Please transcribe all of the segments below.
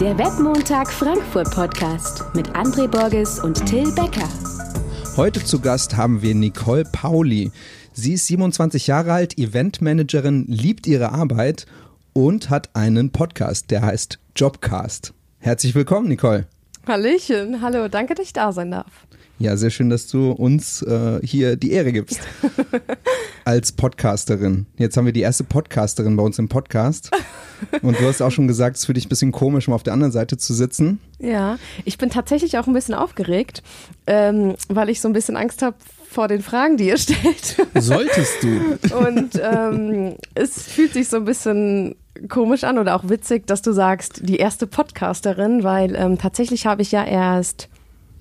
Der Webmontag Frankfurt Podcast mit André Borges und Till Becker. Heute zu Gast haben wir Nicole Pauli. Sie ist 27 Jahre alt, Eventmanagerin, liebt ihre Arbeit und hat einen Podcast, der heißt Jobcast. Herzlich willkommen, Nicole. Hallöchen, hallo, danke, dass ich da sein darf. Ja, sehr schön, dass du uns äh, hier die Ehre gibst. Als Podcasterin. Jetzt haben wir die erste Podcasterin bei uns im Podcast. Und du hast auch schon gesagt, es ist für dich ein bisschen komisch, mal auf der anderen Seite zu sitzen. Ja, ich bin tatsächlich auch ein bisschen aufgeregt, ähm, weil ich so ein bisschen Angst habe vor den Fragen, die ihr stellt. Solltest du. Und ähm, es fühlt sich so ein bisschen komisch an oder auch witzig, dass du sagst, die erste Podcasterin, weil ähm, tatsächlich habe ich ja erst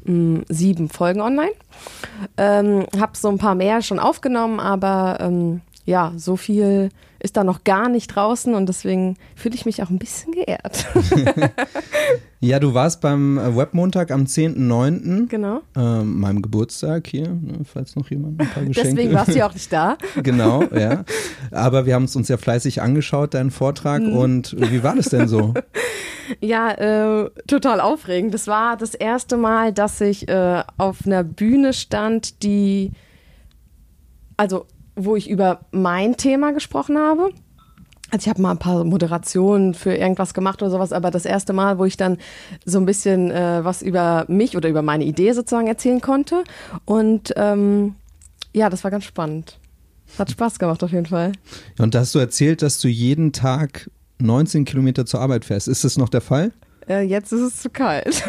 mh, sieben Folgen online. Ähm, habe so ein paar mehr schon aufgenommen, aber ähm, ja, so viel ist da noch gar nicht draußen und deswegen fühle ich mich auch ein bisschen geehrt. ja, du warst beim äh, Webmontag am 10.9. Genau. Ähm, meinem Geburtstag hier, ne, falls noch jemand ein paar Geschenke. Deswegen warst du ja auch nicht da. genau, ja. Aber wir haben es uns ja fleißig angeschaut, deinen Vortrag. Mhm. Und wie war das denn so? Ja, äh, total aufregend. Das war das erste Mal, dass ich äh, auf einer Bühne stand, die, also wo ich über mein Thema gesprochen habe. Also ich habe mal ein paar Moderationen für irgendwas gemacht oder sowas, aber das erste Mal, wo ich dann so ein bisschen äh, was über mich oder über meine Idee sozusagen erzählen konnte. Und ähm, ja, das war ganz spannend. Hat Spaß gemacht auf jeden Fall. Und da hast du erzählt, dass du jeden Tag 19 Kilometer zur Arbeit fährst. Ist das noch der Fall? Äh, jetzt ist es zu kalt.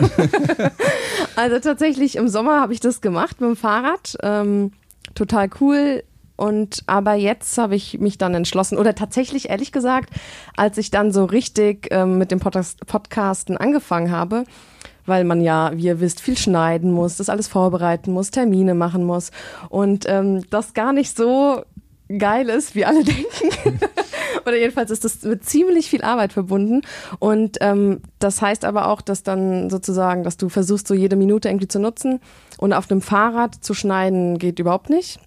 also tatsächlich im Sommer habe ich das gemacht mit dem Fahrrad. Ähm, total cool. Und aber jetzt habe ich mich dann entschlossen, oder tatsächlich ehrlich gesagt, als ich dann so richtig ähm, mit dem Podcast Podcasten angefangen habe, weil man ja, wie ihr wisst, viel schneiden muss, das alles vorbereiten muss, Termine machen muss und ähm, das gar nicht so geil ist, wie alle denken. Oder jedenfalls ist das mit ziemlich viel Arbeit verbunden. Und ähm, das heißt aber auch, dass dann sozusagen, dass du versuchst, so jede Minute irgendwie zu nutzen. Und auf einem Fahrrad zu schneiden geht überhaupt nicht.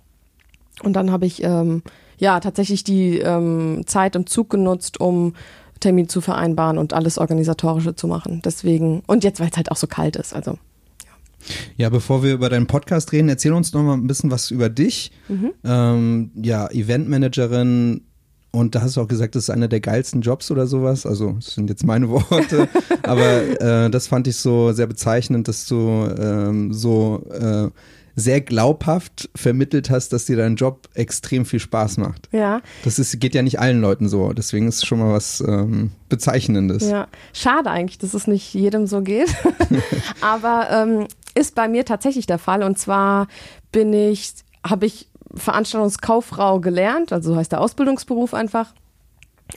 Und dann habe ich ähm, ja tatsächlich die ähm, Zeit im Zug genutzt, um Termin zu vereinbaren und alles Organisatorische zu machen. Deswegen, und jetzt, weil es halt auch so kalt ist, also. Ja, bevor wir über deinen Podcast reden, erzähl uns noch mal ein bisschen was über dich. Mhm. Ähm, ja, Eventmanagerin, und da hast du auch gesagt, das ist einer der geilsten Jobs oder sowas. Also, das sind jetzt meine Worte. Aber äh, das fand ich so sehr bezeichnend, dass du ähm, so äh, sehr glaubhaft vermittelt hast, dass dir dein Job extrem viel Spaß macht. Ja. Das ist, geht ja nicht allen Leuten so. Deswegen ist es schon mal was ähm, Bezeichnendes. Ja, schade eigentlich, dass es nicht jedem so geht. Aber ähm, ist bei mir tatsächlich der Fall. Und zwar bin ich, habe ich Veranstaltungskauffrau gelernt, also heißt der Ausbildungsberuf einfach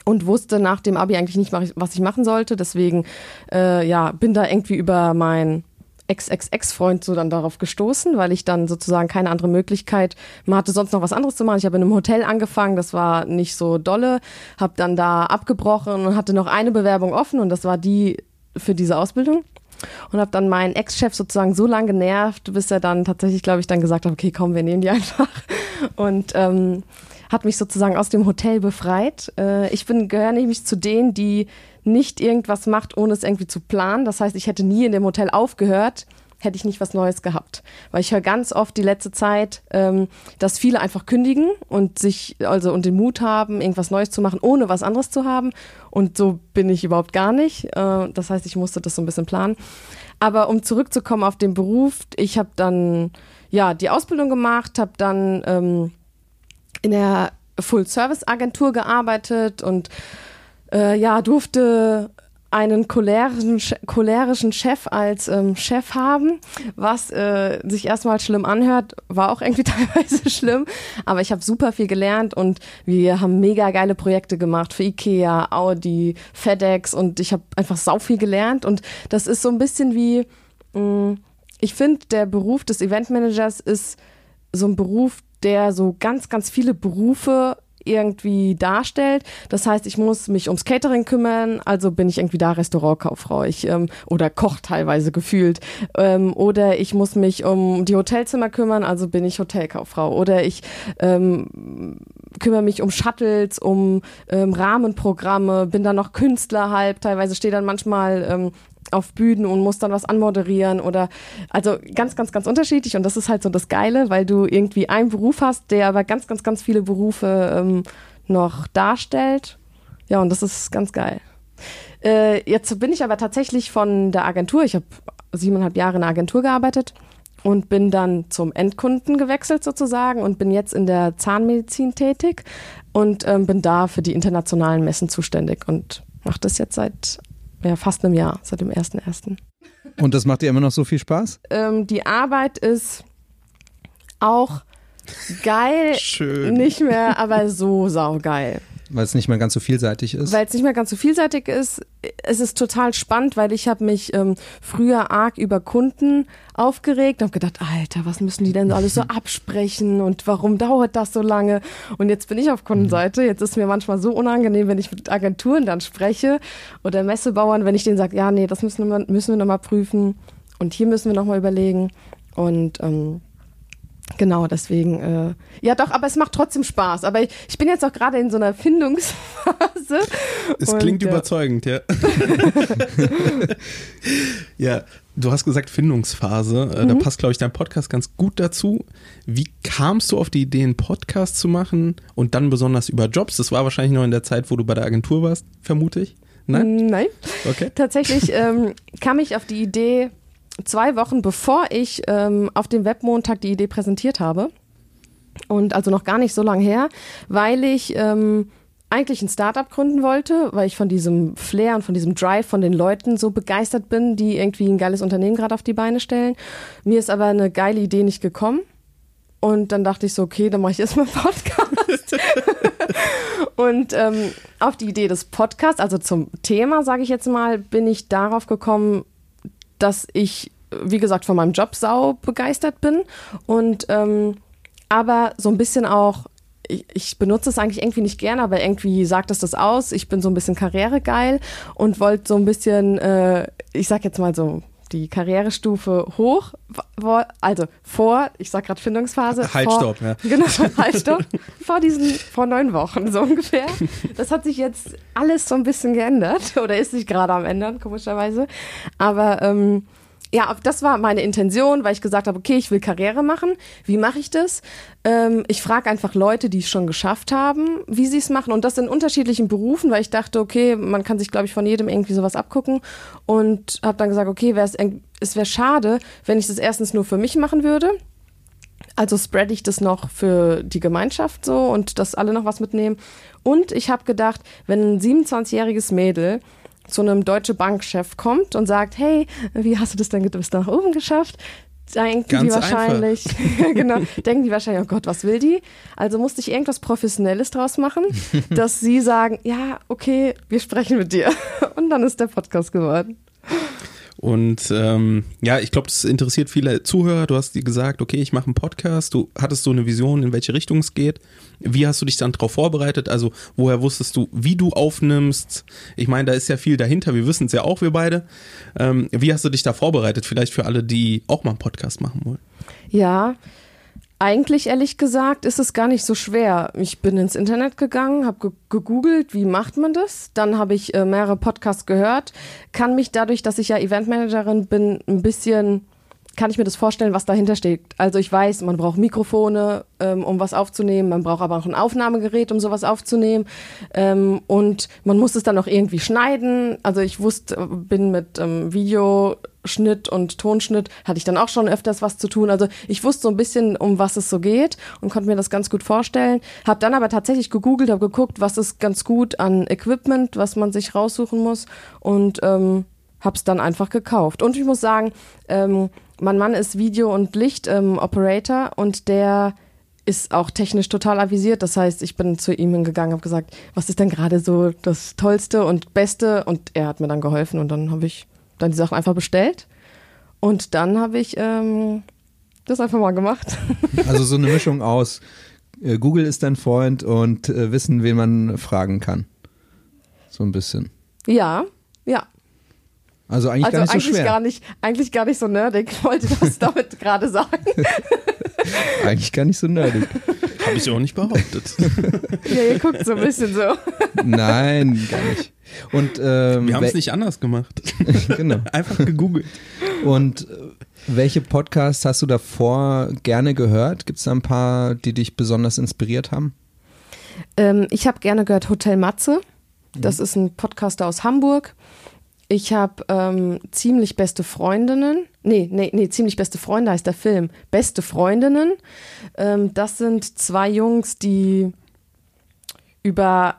und wusste nach dem Abi eigentlich nicht, was ich machen sollte. Deswegen, äh, ja, bin da irgendwie über mein Ex-Ex-Ex-Freund so dann darauf gestoßen, weil ich dann sozusagen keine andere Möglichkeit, man hatte sonst noch was anderes zu machen. Ich habe in einem Hotel angefangen, das war nicht so dolle, habe dann da abgebrochen und hatte noch eine Bewerbung offen und das war die für diese Ausbildung und habe dann meinen Ex-Chef sozusagen so lange genervt, bis er dann tatsächlich, glaube ich, dann gesagt hat, okay, komm, wir nehmen die einfach und ähm, hat mich sozusagen aus dem Hotel befreit. Äh, ich bin gehöre nämlich zu denen, die nicht irgendwas macht, ohne es irgendwie zu planen. Das heißt, ich hätte nie in dem Hotel aufgehört, hätte ich nicht was Neues gehabt. Weil ich höre ganz oft die letzte Zeit, ähm, dass viele einfach kündigen und sich, also und den Mut haben, irgendwas Neues zu machen, ohne was anderes zu haben. Und so bin ich überhaupt gar nicht. Äh, das heißt, ich musste das so ein bisschen planen. Aber um zurückzukommen auf den Beruf, ich habe dann ja die Ausbildung gemacht, habe dann ähm, in der Full-Service-Agentur gearbeitet und äh, ja, durfte einen cholerischen, cholerischen Chef als ähm, Chef haben, was äh, sich erstmal schlimm anhört, war auch irgendwie teilweise schlimm, aber ich habe super viel gelernt und wir haben mega geile Projekte gemacht für Ikea, Audi, FedEx und ich habe einfach sau viel gelernt. Und das ist so ein bisschen wie, mh, mm, ich finde, der Beruf des Eventmanagers ist so ein Beruf, der so ganz, ganz viele Berufe irgendwie darstellt. Das heißt, ich muss mich ums Catering kümmern, also bin ich irgendwie da Restaurantkauffrau ich, ähm, oder koch teilweise gefühlt. Ähm, oder ich muss mich um die Hotelzimmer kümmern, also bin ich Hotelkauffrau. Oder ich ähm, kümmere mich um Shuttles, um ähm, Rahmenprogramme, bin dann noch Künstler halb, teilweise stehe dann manchmal ähm, auf Bühnen und muss dann was anmoderieren oder also ganz, ganz, ganz unterschiedlich und das ist halt so das Geile, weil du irgendwie einen Beruf hast, der aber ganz, ganz, ganz viele Berufe ähm, noch darstellt. Ja, und das ist ganz geil. Äh, jetzt bin ich aber tatsächlich von der Agentur, ich habe siebeneinhalb Jahre in der Agentur gearbeitet und bin dann zum Endkunden gewechselt sozusagen und bin jetzt in der Zahnmedizin tätig und ähm, bin da für die internationalen Messen zuständig und mache das jetzt seit ja, fast einem Jahr, seit dem 1.1. Und das macht dir immer noch so viel Spaß? Ähm, die Arbeit ist auch geil, Schön. nicht mehr, aber so saugeil. Weil es nicht mehr ganz so vielseitig ist. Weil es nicht mehr ganz so vielseitig ist. Es ist total spannend, weil ich habe mich ähm, früher arg über Kunden aufgeregt und habe gedacht, Alter, was müssen die denn alles so absprechen und warum dauert das so lange? Und jetzt bin ich auf Kundenseite. Jetzt ist mir manchmal so unangenehm, wenn ich mit Agenturen dann spreche oder Messebauern, wenn ich denen sage, ja, nee, das müssen wir, müssen wir nochmal prüfen und hier müssen wir nochmal überlegen. Und ähm, Genau, deswegen, äh, ja doch, aber es macht trotzdem Spaß. Aber ich, ich bin jetzt auch gerade in so einer Findungsphase. Es klingt ja. überzeugend, ja. ja, du hast gesagt Findungsphase. Äh, Mhm. Da passt, glaube ich, dein Podcast ganz gut dazu. Wie kamst du auf die Idee, einen Podcast zu machen und dann besonders über Jobs? Das war wahrscheinlich noch in der Zeit, wo du bei der Agentur warst, vermute ich. Nein? Nein. Okay. Tatsächlich ähm, kam ich auf die Idee zwei Wochen bevor ich ähm, auf dem Webmontag die Idee präsentiert habe. Und also noch gar nicht so lange her, weil ich ähm, eigentlich ein Startup gründen wollte, weil ich von diesem Flair und von diesem Drive von den Leuten so begeistert bin, die irgendwie ein geiles Unternehmen gerade auf die Beine stellen. Mir ist aber eine geile Idee nicht gekommen. Und dann dachte ich so, okay, dann mache ich erstmal einen Podcast. und ähm, auf die Idee des Podcasts, also zum Thema, sage ich jetzt mal, bin ich darauf gekommen, dass ich, wie gesagt, von meinem Job sau begeistert bin und ähm, aber so ein bisschen auch, ich, ich benutze es eigentlich irgendwie nicht gerne, aber irgendwie sagt es das aus. Ich bin so ein bisschen karrieregeil und wollte so ein bisschen, äh, ich sag jetzt mal so, die Karrierestufe hoch, also vor, ich sag gerade Findungsphase. Vor, stopp, ja. Genau, halt, stopp. Vor diesen, vor neun Wochen so ungefähr. Das hat sich jetzt alles so ein bisschen geändert oder ist sich gerade am ändern, komischerweise. Aber ähm, ja, das war meine Intention, weil ich gesagt habe, okay, ich will Karriere machen. Wie mache ich das? Ähm, ich frage einfach Leute, die es schon geschafft haben, wie sie es machen. Und das in unterschiedlichen Berufen, weil ich dachte, okay, man kann sich, glaube ich, von jedem irgendwie sowas abgucken. Und habe dann gesagt, okay, es wäre schade, wenn ich das erstens nur für mich machen würde. Also spread ich das noch für die Gemeinschaft so und dass alle noch was mitnehmen. Und ich habe gedacht, wenn ein 27-jähriges Mädel zu einem Deutsche Bank-Chef kommt und sagt, hey, wie hast du das denn bis nach oben geschafft? Denken die Ganz wahrscheinlich, genau, denken die wahrscheinlich, oh Gott, was will die? Also musste ich irgendwas Professionelles draus machen, dass sie sagen, ja, okay, wir sprechen mit dir. Und dann ist der Podcast geworden. Und ähm, ja, ich glaube, das interessiert viele Zuhörer. Du hast dir gesagt, okay, ich mache einen Podcast. Du hattest so eine Vision, in welche Richtung es geht. Wie hast du dich dann darauf vorbereitet? Also, woher wusstest du, wie du aufnimmst? Ich meine, da ist ja viel dahinter. Wir wissen es ja auch, wir beide. Ähm, wie hast du dich da vorbereitet? Vielleicht für alle, die auch mal einen Podcast machen wollen. Ja, eigentlich ehrlich gesagt ist es gar nicht so schwer. Ich bin ins Internet gegangen, habe ge gegoogelt, wie macht man das? Dann habe ich äh, mehrere Podcasts gehört, kann mich dadurch, dass ich ja Eventmanagerin bin, ein bisschen kann ich mir das vorstellen, was dahinter steht. Also ich weiß, man braucht Mikrofone, ähm, um was aufzunehmen, man braucht aber auch ein Aufnahmegerät, um sowas aufzunehmen ähm, und man muss es dann auch irgendwie schneiden. Also ich wusste, bin mit ähm, Videoschnitt und Tonschnitt, hatte ich dann auch schon öfters was zu tun. Also ich wusste so ein bisschen, um was es so geht und konnte mir das ganz gut vorstellen. Habe dann aber tatsächlich gegoogelt, habe geguckt, was ist ganz gut an Equipment, was man sich raussuchen muss und ähm, habe es dann einfach gekauft. Und ich muss sagen, ähm, mein Mann ist Video- und Licht-Operator und der ist auch technisch total avisiert. Das heißt, ich bin zu ihm hingegangen, habe gesagt, was ist denn gerade so das Tollste und Beste? Und er hat mir dann geholfen und dann habe ich dann die Sachen einfach bestellt. Und dann habe ich ähm, das einfach mal gemacht. Also so eine Mischung aus äh, Google ist dein Freund und äh, wissen, wen man fragen kann. So ein bisschen. Ja, ja. Also eigentlich Also gar nicht so eigentlich schwer. gar nicht, eigentlich gar nicht so nerdig. Ich wollte das damit gerade sagen. Eigentlich gar nicht so nerdig. Habe ich auch nicht behauptet. Ja, ihr guckt so ein bisschen so. Nein, gar nicht. Und, ähm, Wir haben es nicht anders gemacht. genau. Einfach gegoogelt. Und äh, welche Podcasts hast du davor gerne gehört? Gibt es da ein paar, die dich besonders inspiriert haben? Ähm, ich habe gerne gehört Hotel Matze. Das ist ein Podcaster aus Hamburg. Ich habe ähm, ziemlich beste Freundinnen. Nee, nee, nee, ziemlich beste Freunde heißt der Film. Beste Freundinnen. Ähm, das sind zwei Jungs, die über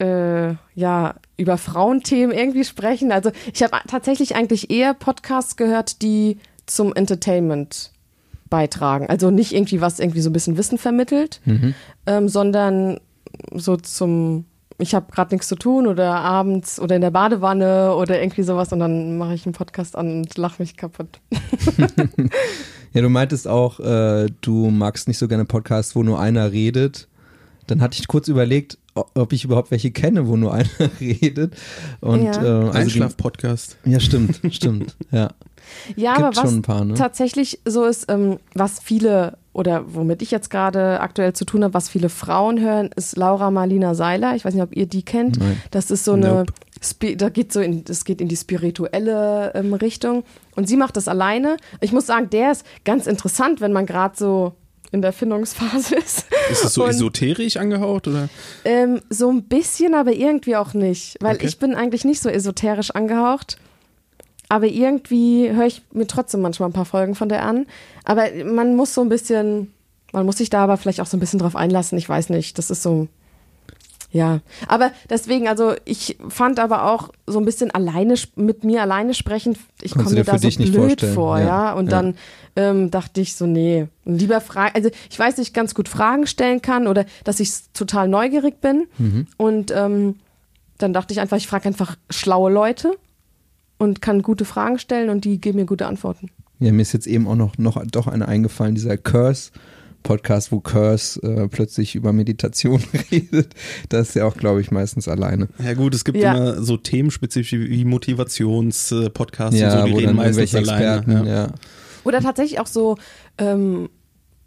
äh, ja über Frauenthemen irgendwie sprechen. Also ich habe tatsächlich eigentlich eher Podcasts gehört, die zum Entertainment beitragen. Also nicht irgendwie was irgendwie so ein bisschen Wissen vermittelt, ähm, sondern so zum ich habe gerade nichts zu tun oder abends oder in der Badewanne oder irgendwie sowas und dann mache ich einen Podcast an und lache mich kaputt. Ja, du meintest auch, äh, du magst nicht so gerne Podcasts, wo nur einer redet. Dann hatte ich kurz überlegt, ob ich überhaupt welche kenne, wo nur einer redet. Und Ja. äh, also Einschlaf-Podcast. Ja, stimmt, stimmt. Ja. Ja, Gibt aber was paar, ne? tatsächlich so ist, ähm, was viele oder womit ich jetzt gerade aktuell zu tun habe, was viele Frauen hören, ist Laura Marlina Seiler. Ich weiß nicht, ob ihr die kennt. Nein. Das ist so eine, Nope. Da geht so in, das geht in die spirituelle ähm, Richtung. Und sie macht das alleine. Ich muss sagen, der ist ganz interessant, wenn man gerade so in der Findungsphase ist. Ist es so Und- esoterisch angehaucht oder? Ähm, so ein bisschen, aber irgendwie auch nicht. Weil Okay. ich bin eigentlich nicht so esoterisch angehaucht. Aber irgendwie höre ich mir trotzdem manchmal ein paar Folgen von der an. Aber man muss so ein bisschen, man muss sich da aber vielleicht auch so ein bisschen drauf einlassen. Ich weiß nicht. Das ist so. Ja, aber deswegen, also ich fand aber auch so ein bisschen alleine mit mir alleine sprechen, ich komme mir da so blöd vor, ja. ja. Und Ja. dann ähm, dachte ich so, nee, lieber fragen, also ich weiß, dass ich ganz gut Fragen stellen kann oder dass ich total neugierig bin. Mhm. Und ähm, dann dachte ich einfach, ich frage einfach schlaue Leute und kann gute Fragen stellen und die geben mir gute Antworten. Ja, mir ist jetzt eben auch noch, noch doch eine eingefallen, dieser Curse-Podcast, wo Curse äh, plötzlich über Meditation redet. Das ist ja auch, glaube ich, meistens alleine. Ja gut, es gibt Ja. immer so themenspezifische wie Motivations-Podcasts und Ja, so, die wo reden dann meistens irgendwelche alleine. Experten, ja. ja. Oder tatsächlich auch so ähm,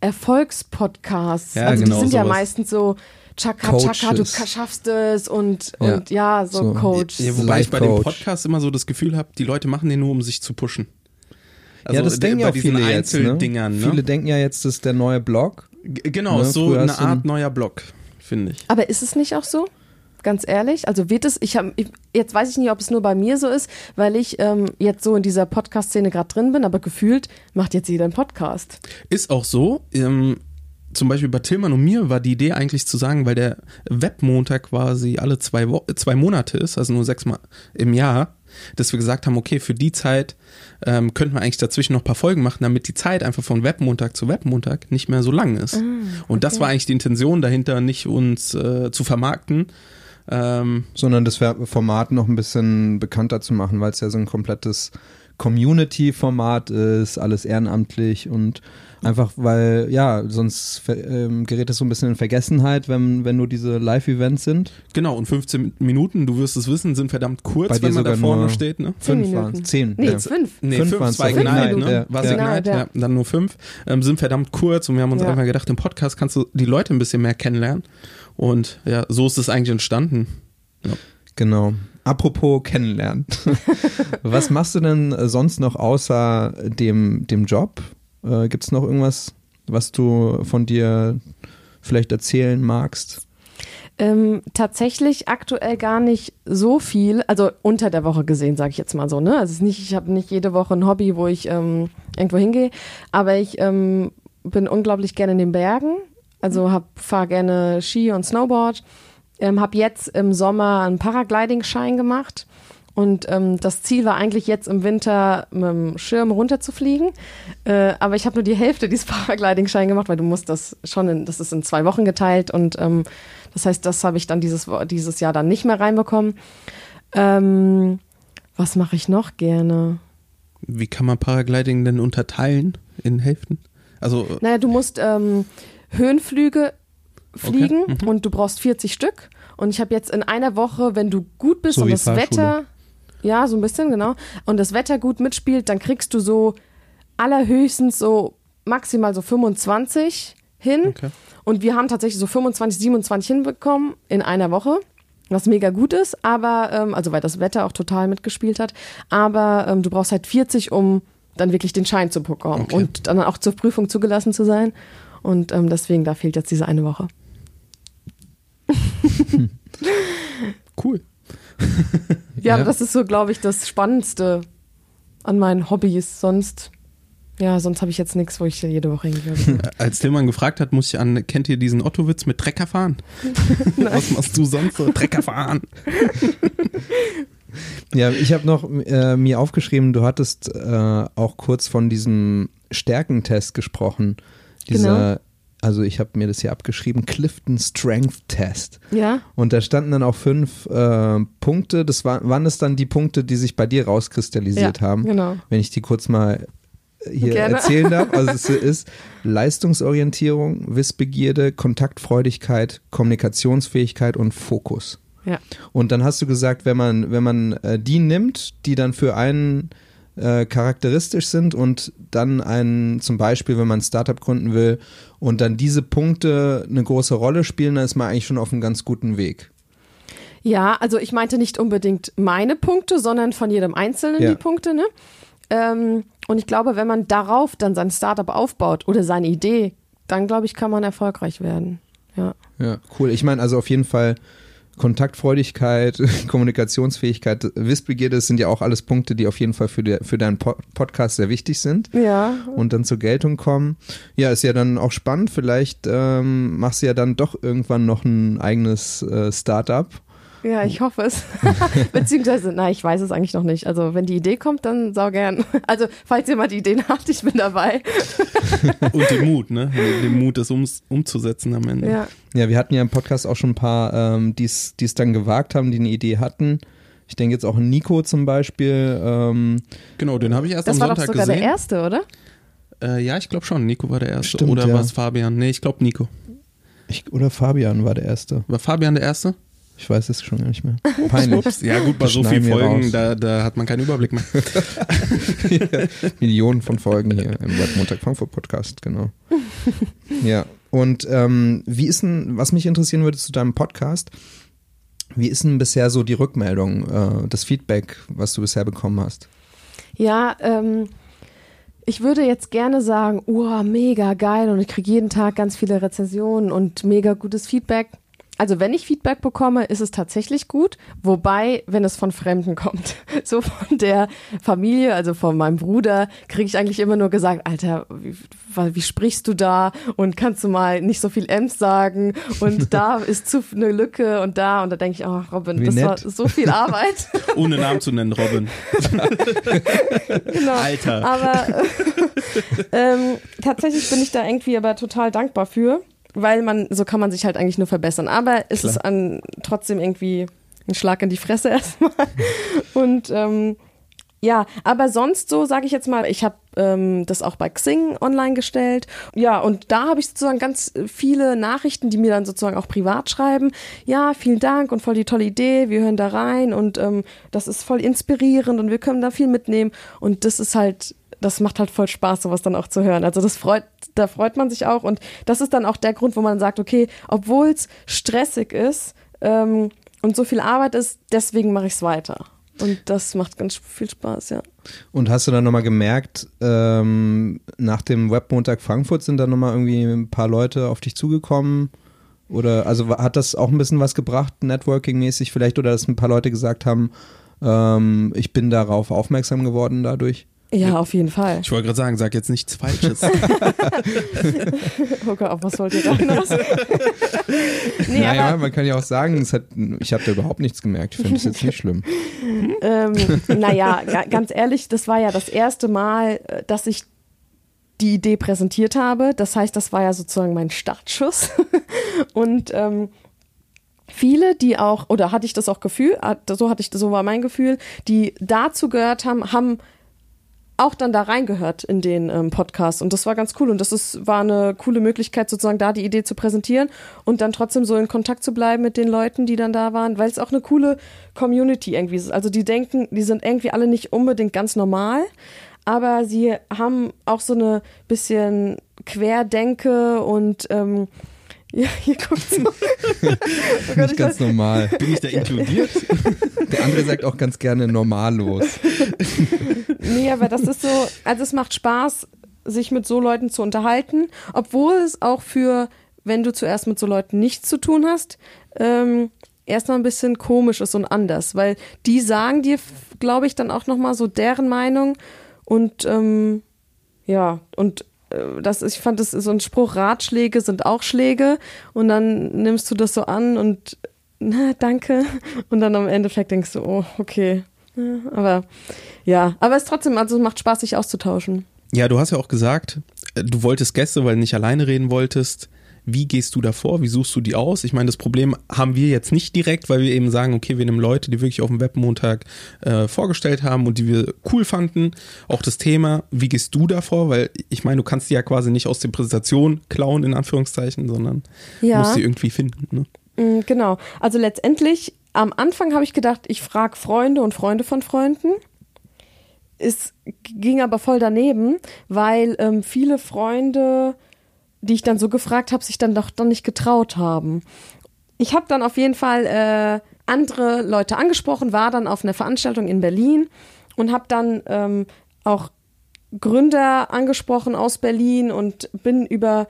Erfolgspodcasts. Ja, also genau, die sind ja sowas. meistens so Chaka Chaka, du Coaches. schaffst es und, Ja. und ja, so, So. Coach. Ja, wobei ich bei dem Life-Coach. Podcast immer so das Gefühl habe, die Leute machen den nur, um sich zu pushen. Also ja, das denken ja auch viele jetzt. Ne? Einzeldingern, ne? Viele denken ja jetzt, das ist der neue Blog. G- Genau, Ne, so früher eine Art neuer Blog, finde ich. Aber ist es nicht auch so? Ganz ehrlich, also wird es, ich habe, jetzt weiß ich nicht, ob es nur bei mir so ist, weil ich ähm, jetzt so in dieser Podcast-Szene gerade drin bin, aber gefühlt macht jetzt jeder einen Podcast. Ist auch so. Ähm, zum Beispiel bei Tillmann und mir war die Idee eigentlich zu sagen, weil der Webmontag quasi alle zwei, Wo zwei Monate ist, also nur sechs Mal im Jahr, dass wir gesagt haben, okay, für die Zeit ähm, könnten wir eigentlich dazwischen noch ein paar Folgen machen, damit die Zeit einfach von Webmontag zu Webmontag nicht mehr so lang ist. Und das war eigentlich die Intention dahinter, nicht uns äh, zu vermarkten. Ähm, sondern das Format noch ein bisschen bekannter zu machen, weil es ja so ein komplettes Community-Format ist, alles ehrenamtlich und einfach, weil, ja, sonst ähm, gerät es so ein bisschen in Vergessenheit, wenn, wenn nur diese Live-Events sind. genau, und 15 Minuten, du wirst es wissen, sind verdammt kurz, Bei wenn man da vorne steht. Ne? Fünf Minuten. waren Zehn. Nee, ja. fünf. Nee, Fünf fünf, waren's zwei. Ignite, Minuten. ne? Ja. War Ja. Ignite, ja. ja. Dann nur fünf. Ähm, sind verdammt kurz und wir haben uns Ja. einfach gedacht, im Podcast kannst du die Leute ein bisschen mehr kennenlernen. Und ja, so ist es eigentlich entstanden. Genau. Apropos kennenlernen. Was machst du denn sonst noch außer dem, dem Job? Äh, Gibt es noch irgendwas, was du von dir vielleicht erzählen magst? Ähm, tatsächlich aktuell gar nicht so viel, also unter der Woche gesehen, sage ich jetzt mal so. Ne? Also es ist nicht, ich habe nicht jede Woche ein Hobby, wo ich ähm, irgendwo hingehe, aber ich ähm, bin unglaublich gerne in den Bergen. Also fahre gerne Ski und Snowboard. Ähm, habe jetzt im Sommer einen Paragliding-Schein gemacht. Und ähm, das Ziel war eigentlich jetzt im Winter mit dem Schirm runterzufliegen. Äh, aber ich habe nur die Hälfte dieses Paragliding-Schein gemacht, weil du musst das schon, in, das ist in zwei Wochen geteilt. Und ähm, das heißt, das habe ich dann dieses, dieses Jahr dann nicht mehr reinbekommen. Ähm, was mache ich noch gerne? Wie kann man Paragliding denn unterteilen in Hälften? Also, Naja, du musst ähm, Höhenflüge fliegen Okay. Mhm. und du brauchst 40 Stück. Und ich habe jetzt in einer Woche, wenn du gut bist So und das Fahrschule. Wetter, ja, so ein bisschen, genau, und das Wetter gut mitspielt, dann kriegst du so allerhöchstens so maximal so 25 hin. Okay. Und wir haben tatsächlich so 25, 27 hinbekommen in einer Woche, was mega gut ist, aber, ähm, also weil das Wetter auch total mitgespielt hat, aber ähm, du brauchst halt 40, um dann wirklich den Schein zu bekommen Okay. und dann auch zur Prüfung zugelassen zu sein. Und ähm, deswegen, da fehlt jetzt diese eine Woche. Cool. Ja, Ja. aber das ist so, glaube ich, das Spannendste an meinen Hobbys. Sonst, ja, sonst habe ich jetzt nichts, wo ich jede Woche hingehe. Als Tillmann gefragt hat, muss ich an, kennt ihr diesen Otto-Witz mit Trecker fahren? Was machst du sonst so? Trecker fahren. Ja, ich habe noch äh, mir aufgeschrieben, du hattest äh, auch kurz von diesem Stärkentest gesprochen. Dieser, also ich habe mir das hier abgeschrieben, Clifton Strength Test. ja, Und da standen dann auch fünf äh, Punkte. Das war, waren es dann die Punkte, die sich bei dir rauskristallisiert ja, haben? genau. Wenn ich die kurz mal hier Gerne. erzählen darf. Also es ist Leistungsorientierung, Wissbegierde, Kontaktfreudigkeit, Kommunikationsfähigkeit und Fokus. Ja. Und dann hast du gesagt, wenn man, wenn man äh, die nimmt, die dann für einen äh, charakteristisch sind und dann einen, zum Beispiel, wenn man ein Startup gründen will und dann diese Punkte eine große Rolle spielen, dann ist man eigentlich schon auf einem ganz guten Weg. Ja, also ich meinte nicht unbedingt meine Punkte, sondern von jedem Einzelnen Ja. die Punkte, ne? Ähm, und ich glaube, wenn man darauf dann sein Startup aufbaut oder seine Idee, dann glaube ich, kann man erfolgreich werden. Ja. Ja, cool. Ich meine, also auf jeden Fall Kontaktfreudigkeit, Kommunikationsfähigkeit, Wissbegierde, das sind ja auch alles Punkte, die auf jeden Fall für, die, für deinen Po- Podcast sehr wichtig sind Ja. und dann zur Geltung kommen. Ja, ist ja dann auch spannend. Vielleicht ähm, machst du ja dann doch irgendwann noch ein eigenes äh, Startup. Ja, ich hoffe es. Beziehungsweise, nein, ich weiß es eigentlich noch nicht. Also, wenn die Idee kommt, dann sau gern. Also, falls jemand Ideen hat, ich bin dabei. Und den Mut, ne? Den Mut, das um, umzusetzen am Ende. Ja. Ja, wir hatten ja im Podcast auch schon ein paar, ähm, die es dann gewagt haben, die eine Idee hatten. Ich denke jetzt auch an Nico zum Beispiel. Ähm, Genau, den habe ich erst Das am war doch Sonntag sogar gesehen. der erste, oder? Äh, ja, ich glaube schon. Nico war der Erste. Stimmt, Oder ja. war es Fabian? Nee, ich glaube Nico. ich, oder Fabian war der Erste. War Fabian der Erste? Ich weiß es schon gar nicht mehr. Peinlich. Ups. Ja, gut, bei so vielen Folgen, da, da hat man keinen Überblick mehr. Millionen von Folgen hier im Webmontag Frankfurt Podcast, genau. Ja, und ähm, wie ist denn, was mich interessieren würde zu deinem Podcast, wie ist denn bisher so die Rückmeldung, äh, das Feedback, was du bisher bekommen hast? Ja, ähm, ich würde jetzt gerne sagen, oh, mega geil und ich kriege jeden Tag ganz viele Rezensionen und mega gutes Feedback. Also wenn ich Feedback bekomme, ist es tatsächlich gut. Wobei, wenn es von Fremden kommt, so von der Familie, also von meinem Bruder, kriege ich eigentlich immer nur gesagt, Alter, wie, wie sprichst du da? Und kannst du mal nicht so viel Ems sagen? Und da ist zu eine Lücke und da. Und da denke ich, oh Robin, Wie das nett. war so viel Arbeit. Ohne Namen zu nennen, Robin. genau. Alter. Aber ähm, tatsächlich bin ich da irgendwie aber total dankbar für, weil man, so kann man sich halt eigentlich nur verbessern. Aber es Klar. ist an, trotzdem irgendwie ein Schlag in die Fresse erstmal. Und ähm, ja, aber sonst so sage ich jetzt mal, ich habe ähm, das auch bei Xing online gestellt. Ja, und da habe ich sozusagen ganz viele Nachrichten, die mir dann sozusagen auch privat schreiben. Ja, vielen Dank und voll die tolle Idee, wir hören da rein und ähm, das ist voll inspirierend und wir können da viel mitnehmen. Und das ist halt, das macht halt voll Spaß, sowas dann auch zu hören. Also das freut, da freut man sich auch und das ist dann auch der Grund, wo man sagt, okay, obwohl es stressig ist ähm, und so viel Arbeit ist, deswegen mache ich es weiter. Und das macht ganz viel Spaß, ja. Und hast du dann nochmal gemerkt, ähm, nach dem Webmontag Frankfurt sind da nochmal irgendwie ein paar Leute auf dich zugekommen? Oder also hat das auch ein bisschen was gebracht, networking-mäßig vielleicht, oder dass ein paar Leute gesagt haben, ähm, ich bin darauf aufmerksam geworden dadurch? Ja, auf jeden Fall. Ich wollte gerade sagen, sag jetzt nichts Falsches. Okay, auf was wollt ihr da hinaus? nee, naja, man kann ja auch sagen, hat, ich habe da überhaupt nichts gemerkt. Ich finde es jetzt nicht schlimm. ähm, naja, ga, ganz ehrlich, das war ja das erste Mal, äh, dass ich die Idee präsentiert habe. Das heißt, das war ja sozusagen mein Startschuss. Und ähm, viele, die auch, oder hatte ich das auch Gefühl, so hatte ich, so war mein Gefühl, die dazu gehört haben, haben auch dann da reingehört in den ähm, Podcast und das war ganz cool und das ist, war eine coole Möglichkeit sozusagen da die Idee zu präsentieren und dann trotzdem so in Kontakt zu bleiben mit den Leuten, die dann da waren, weil es auch eine coole Community irgendwie ist. Also die denken, die sind irgendwie alle nicht unbedingt ganz normal, aber sie haben auch so eine bisschen Querdenke und ähm, ja, hier guckt so. oh Gott, Nicht ganz normal. Bin ich da inkludiert? Der andere sagt auch ganz gerne normallos. nee, aber das ist so, also es macht Spaß, sich mit so Leuten zu unterhalten, obwohl es auch für, wenn du zuerst mit so Leuten nichts zu tun hast, ähm, erstmal ein bisschen komisch ist und anders, weil die sagen dir, glaube ich, dann auch nochmal so deren Meinung und ähm, ja, und das, ich fand das ist so ein Spruch, Ratschläge sind auch Schläge und dann nimmst du das so an und na, danke und dann am Endeffekt denkst du, oh, okay. aber ja, aber es trotzdem, also es macht Spaß, sich auszutauschen. Ja, du hast ja auch gesagt, äh, du wolltest Gäste, weil du nicht alleine reden wolltest. Wie gehst du da vor? Wie suchst du die aus? Ich meine, das Problem haben wir jetzt nicht direkt, weil wir eben sagen, okay, wir nehmen Leute, die wirklich auf dem Webmontag äh, vorgestellt haben und die wir cool fanden. Auch das Thema, wie gehst du da vor? Weil ich meine, du kannst die ja quasi nicht aus der Präsentation klauen, in Anführungszeichen, sondern ja. musst sie irgendwie finden. Ne? Mm, genau. Also letztendlich, am Anfang habe ich gedacht, ich frage Freunde und Freunde von Freunden es ging aber voll daneben, weil ähm, viele Freunde die ich dann so gefragt habe, sich dann doch dann nicht getraut haben. Ich habe dann auf jeden Fall äh, andere Leute angesprochen, war dann auf einer Veranstaltung in Berlin und habe dann ähm, auch Gründer angesprochen aus Berlin und bin über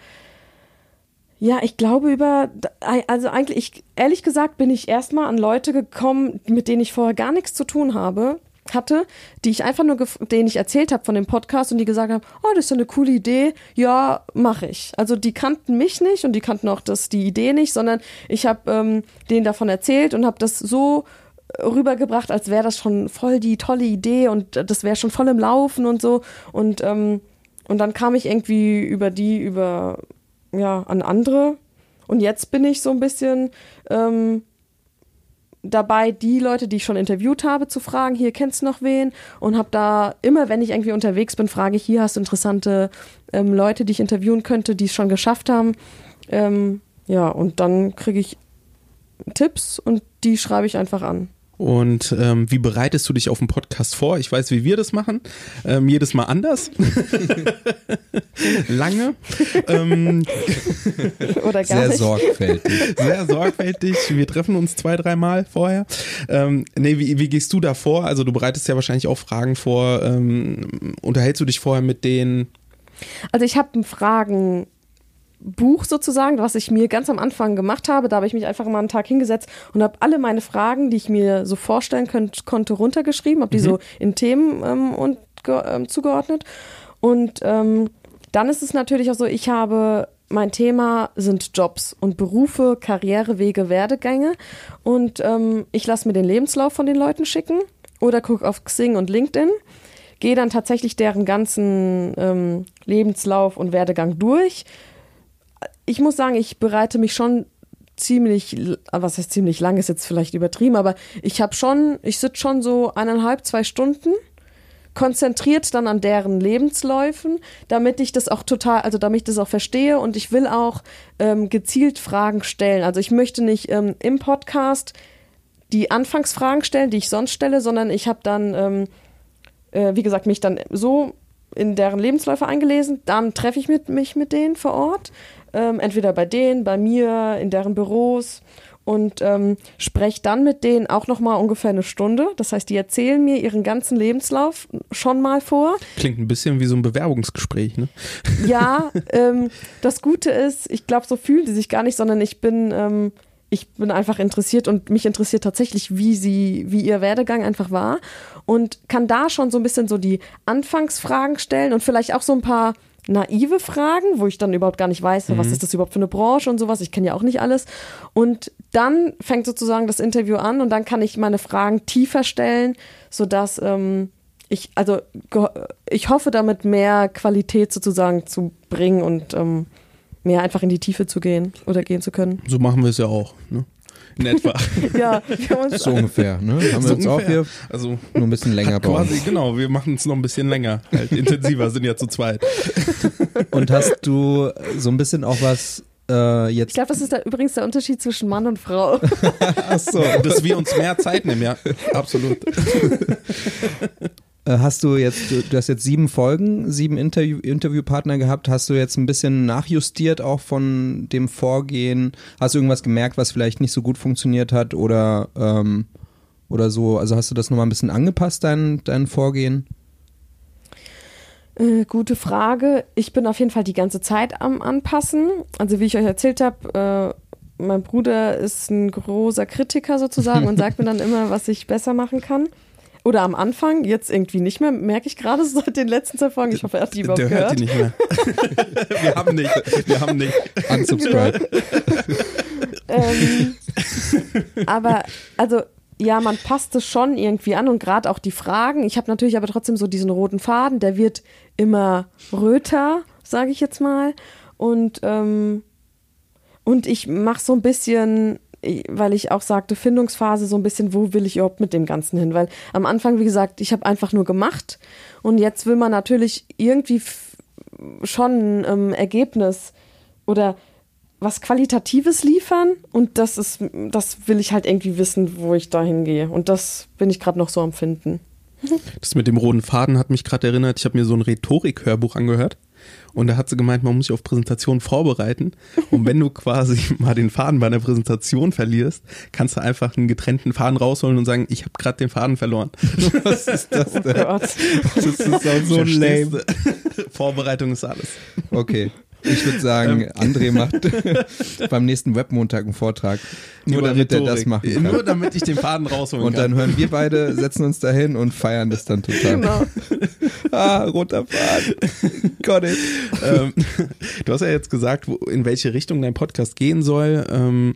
ja, ich glaube über, also eigentlich, ich, ehrlich gesagt, bin ich erstmal an Leute gekommen, mit denen ich vorher gar nichts zu tun habe, hatte, die ich einfach nur, denen ich erzählt habe von dem Podcast und die gesagt haben, oh, das ist ja eine coole Idee, ja, mache ich. Also die kannten mich nicht und die kannten auch das, die Idee nicht, sondern ich habe ähm, denen davon erzählt und habe das so rübergebracht, als wäre das schon voll die tolle Idee und das wäre schon voll im Laufen und so. Und, ähm, und dann kam ich irgendwie über die, über, ja, an andere. Und jetzt bin ich so ein bisschen, ähm, dabei, die Leute, die ich schon interviewt habe, zu fragen, hier kennst du noch wen? Und habe da immer, wenn ich irgendwie unterwegs bin, frage ich, hier hast du interessante ähm, Leute, die ich interviewen könnte, die es schon geschafft haben. Ähm, ja, und dann kriege ich Tipps und die schreibe ich einfach an. Und ähm, wie bereitest du dich auf den Podcast vor? Ich weiß, wie wir das machen. Ähm, jedes Mal anders. Lange. ähm, Oder gar Sehr nicht. sorgfältig. Sehr sorgfältig. Wir treffen uns zwei, dreimal vorher. Ähm, nee, wie, wie gehst du da vor? Also du bereitest ja wahrscheinlich auch Fragen vor. Ähm, unterhältst du dich vorher mit denen? Also ich habe Fragen Buch sozusagen, was ich mir ganz am Anfang gemacht habe. Da habe ich mich einfach mal einen Tag hingesetzt und habe alle meine Fragen, die ich mir so vorstellen könnt, konnte, runtergeschrieben, habe die mhm. so in Themen ähm, und, ähm, zugeordnet. Und ähm, dann ist es natürlich auch so, ich habe mein Thema sind Jobs und Berufe, Karrierewege, Werdegänge. Und ähm, ich lasse mir den Lebenslauf von den Leuten schicken oder gucke auf Xing und LinkedIn gehe dann tatsächlich deren ganzen ähm, Lebenslauf und Werdegang durch, ich muss sagen, ich bereite mich schon ziemlich, was heißt ziemlich lang, ist jetzt vielleicht übertrieben, aber ich habe schon, ich sitze schon so eineinhalb, zwei Stunden konzentriert dann an deren Lebensläufen, damit ich das auch total, also damit ich das auch verstehe und ich will auch ähm, gezielt Fragen stellen. Also ich möchte nicht ähm, im Podcast die Anfangsfragen stellen, die ich sonst stelle, sondern ich habe dann, ähm, äh, wie gesagt, mich dann so in deren Lebensläufe eingelesen, dann treffe ich mit, mich mit denen vor Ort, ähm, entweder bei denen, bei mir, in deren Büros und ähm, spreche dann mit denen auch noch mal ungefähr eine Stunde. Das heißt, die erzählen mir ihren ganzen Lebenslauf schon mal vor. Klingt ein bisschen wie so ein Bewerbungsgespräch, ne? Ja, ähm, das Gute ist, ich glaube, so fühlen die sich gar nicht, sondern ich bin ähm, ich bin einfach interessiert und mich interessiert tatsächlich, wie sie, wie ihr Werdegang einfach war und kann da schon so ein bisschen so die Anfangsfragen stellen und vielleicht auch so ein paar naive Fragen, wo ich dann überhaupt gar nicht weiß, mhm. was ist das überhaupt für eine Branche und sowas. Ich kenne ja auch nicht alles. Und dann fängt sozusagen das Interview an und dann kann ich meine Fragen tiefer stellen, sodass ähm, ich, also ich hoffe damit mehr Qualität sozusagen zu bringen und ähm, mehr einfach in die Tiefe zu gehen oder gehen zu können. So machen wir es ja auch. Ne? In etwa. Ja, wir haben uns So ungefähr, ne? Haben wir So uns auch ungefähr. hier Also nur ein bisschen länger bauen. quasi, genau, wir machen es noch ein bisschen länger, halt intensiver, sind ja zu zweit. Und hast du so ein bisschen auch was äh, ich glaube, das ist da übrigens der Unterschied zwischen Mann und Frau. Achso. Dass wir uns mehr Zeit nehmen, ja, absolut. Äh, hast du jetzt, du, du hast jetzt sieben Folgen, sieben Interview, Interviewpartner gehabt. Hast du jetzt ein bisschen nachjustiert auch von dem Vorgehen? Hast du irgendwas gemerkt, was vielleicht nicht so gut funktioniert hat oder, ähm, oder so? Also hast du das nochmal ein bisschen angepasst, dein, dein Vorgehen? Äh, gute Frage. Ich bin auf jeden Fall die ganze Zeit am Anpassen. Also wie ich euch erzählt habe, äh, mein Bruder ist ein großer Kritiker sozusagen und sagt mir dann immer, was ich besser machen kann. Oder am Anfang, jetzt irgendwie nicht mehr, merke ich gerade seit den letzten zwei Folgen. Ich hoffe, er hat die überhaupt Der hört gehört. die nicht mehr. wir haben nicht, wir haben nicht. Unsubscribe. ähm, aber also ja, man passt es schon irgendwie an und gerade auch die Fragen. Ich habe natürlich aber trotzdem so diesen roten Faden, der wird immer röter, sage ich jetzt mal. Und, ähm, und ich mache so ein bisschen, weil ich auch sagte, Findungsphase, so ein bisschen, wo will ich überhaupt mit dem Ganzen hin? Weil am Anfang, wie gesagt, ich habe einfach nur gemacht und jetzt will man natürlich irgendwie schon ein ähm, Ergebnis oder was Qualitatives liefern und das ist, das will ich halt irgendwie wissen, wo ich da hingehe. Und das bin ich gerade noch so am Finden. Das mit dem roten Faden hat mich gerade erinnert, ich habe mir so ein Rhetorik-Hörbuch angehört und da hat sie gemeint, man muss sich auf Präsentationen vorbereiten und wenn du quasi mal den Faden bei einer Präsentation verlierst, kannst du einfach einen getrennten Faden rausholen und sagen, ich habe gerade den Faden verloren. Was ist das Oh denn? Gott. Das ist auch so Verstehst lame. du? Vorbereitung ist alles. Okay. Ich würde sagen, André macht beim nächsten Webmontag einen Vortrag. Nur Über damit er Rhetorik. das machen kann. Nur damit ich den Faden rausholen Und kann. dann hören wir beide, setzen uns dahin und feiern das dann total. Genau. Ah, roter Faden. Got it. ähm, du hast ja jetzt gesagt, wo, in welche Richtung dein Podcast gehen soll. Ähm,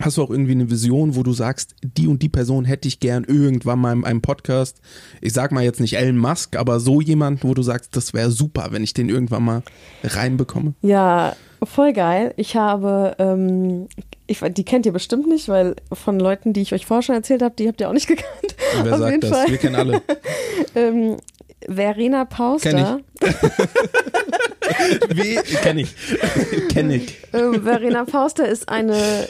hast du auch irgendwie eine Vision, wo du sagst, die und die Person hätte ich gern irgendwann mal in einem Podcast? Ich sag mal jetzt nicht Elon Musk, aber so jemand, wo du sagst, das wäre super, wenn ich den irgendwann mal reinbekomme. Ja, voll geil. Ich habe, ähm, ich, die kennt ihr bestimmt nicht, weil von Leuten, die ich euch vorher schon erzählt habe, die habt ihr auch nicht gekannt. Wer Auf sagt das? Fall. Wir kennen alle. Ähm, Verena Pauster. Wie? Kenn ich. Kenn ich. Ähm, Verena Pauster ist eine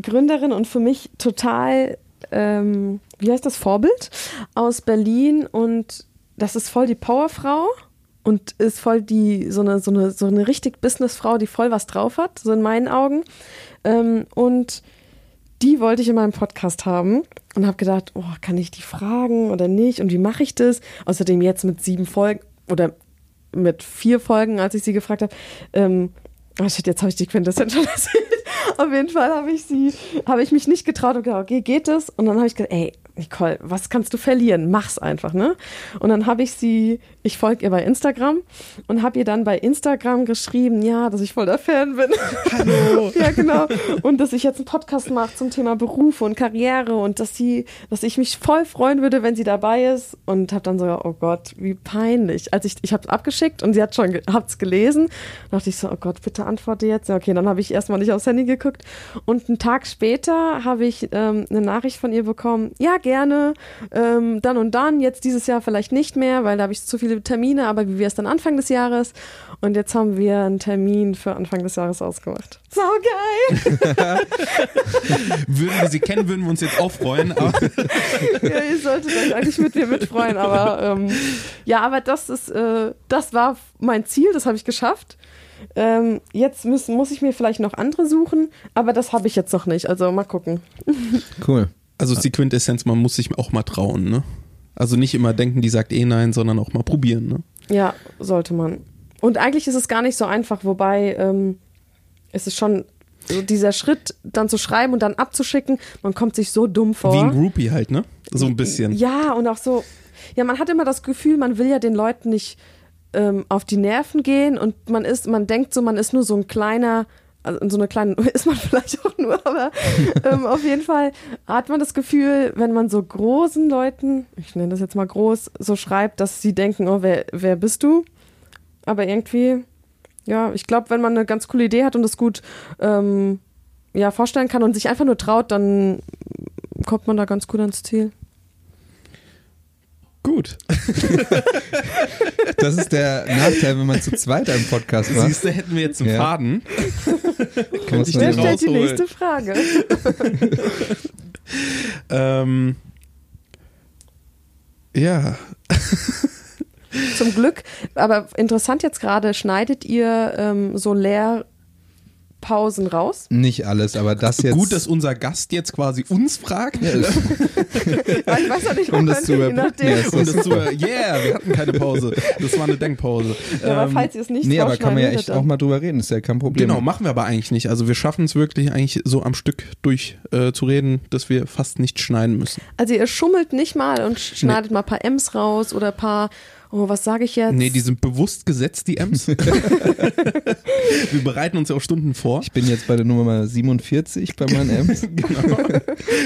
Gründerin und für mich total, ähm, wie heißt das, Vorbild aus Berlin und das ist voll die Powerfrau und ist voll die, so eine, so eine, so eine richtig Businessfrau, die voll was drauf hat, so in meinen Augen. Ähm, und die wollte ich in meinem Podcast haben und habe gedacht, oh, kann ich die fragen oder nicht und wie mache ich das? Außerdem jetzt mit sieben Folgen oder mit vier Folgen, als ich sie gefragt habe, ähm, oh shit, jetzt habe ich die Quintessenz schon erzählt. Auf jeden Fall habe ich sie, habe ich mich nicht getraut und gedacht, okay, geht das? Und dann habe ich gedacht, ey, Nicole, was kannst du verlieren? Mach's einfach, ne? Und dann habe ich sie, ich folge ihr bei Instagram und habe ihr dann bei Instagram geschrieben, ja, dass ich voll der Fan bin. Hallo. ja, genau. Und dass ich jetzt einen Podcast mache zum Thema Berufe und Karriere und dass sie, dass ich mich voll freuen würde, wenn sie dabei ist. Und habe dann so, oh Gott, wie peinlich. Als ich, ich habe es abgeschickt und sie hat schon, hab's gelesen. Da dachte ich so, oh Gott, bitte antworte jetzt. Ja, okay, dann habe ich erstmal nicht aufs Handy geguckt. Und einen Tag später habe ich ähm, eine Nachricht von ihr bekommen, ja, gerne, ähm, dann und dann, jetzt dieses Jahr vielleicht nicht mehr, weil da habe ich zu viele Termine, aber wie wäre es dann Anfang des Jahres? Und jetzt haben wir einen Termin für Anfang des Jahres ausgemacht. So geil! Würden wir sie kennen, würden wir uns jetzt auch freuen. Aber ja, ihr solltet euch eigentlich mit mir mitfreuen, aber ähm, ja, aber das ist, äh, das war mein Ziel, das habe ich geschafft. Ähm, jetzt müssen, muss ich mir vielleicht noch andere suchen, aber das habe ich jetzt noch nicht. Also mal gucken. Cool. Also ist die Quintessenz, man muss sich auch mal trauen, ne? Also nicht immer denken, die sagt eh nein, sondern auch mal probieren, ne? Ja, sollte man. Und eigentlich ist es gar nicht so einfach, wobei ähm, es ist schon so dieser Schritt, dann zu schreiben und dann abzuschicken, man kommt sich so dumm vor. Wie ein Groupie halt, ne? So ein bisschen. Ja, und auch so, ja, man hat immer das Gefühl, man will ja den Leuten nicht ähm, auf die Nerven gehen und man ist, man denkt so, man ist nur so ein kleiner, also so eine kleine, ist man vielleicht auch nur, aber ähm, auf jeden Fall hat man das Gefühl, wenn man so großen Leuten, ich nenne das jetzt mal groß, so schreibt, dass sie denken, oh, wer, wer bist du? Aber irgendwie, ja, ich glaube, wenn man eine ganz coole Idee hat und es gut ähm, ja, vorstellen kann und sich einfach nur traut, dann kommt man da ganz gut ans Ziel. Gut. Das ist der Nachteil, wenn man zu zweit einen Podcast macht. Siehst du, hätten wir jetzt einen Ja. Faden. Muss ich Wer stellt die nächste Frage? Ähm, ja, Zum Glück. Aber interessant jetzt gerade, schneidet ihr ähm, so Leerpausen raus? Nicht alles, aber das jetzt. gut, dass unser Gast jetzt quasi uns fragt. Ja, ich weiß auch nicht, Um das zu überbrücken, nachdem. ja, ist Und das so, yeah, wir hatten keine Pause. Das war eine Denkpause. Ja, aber Ähm, falls ihr es nicht nee, aber kann man ja echt würdet, auch mal drüber reden, ist ja kein Problem. Genau, machen wir aber eigentlich nicht. Also wir schaffen es wirklich eigentlich so am Stück durch äh, zu reden, dass wir fast nicht schneiden müssen. Also ihr schummelt nicht mal und schneidet mal ein paar M's raus oder ein paar, oh, was sage ich jetzt? Nee, die sind bewusst gesetzt, die M's. wir bereiten uns ja auch Stunden vor. Ich bin jetzt bei der Nummer 47 bei meinen M's. Genau.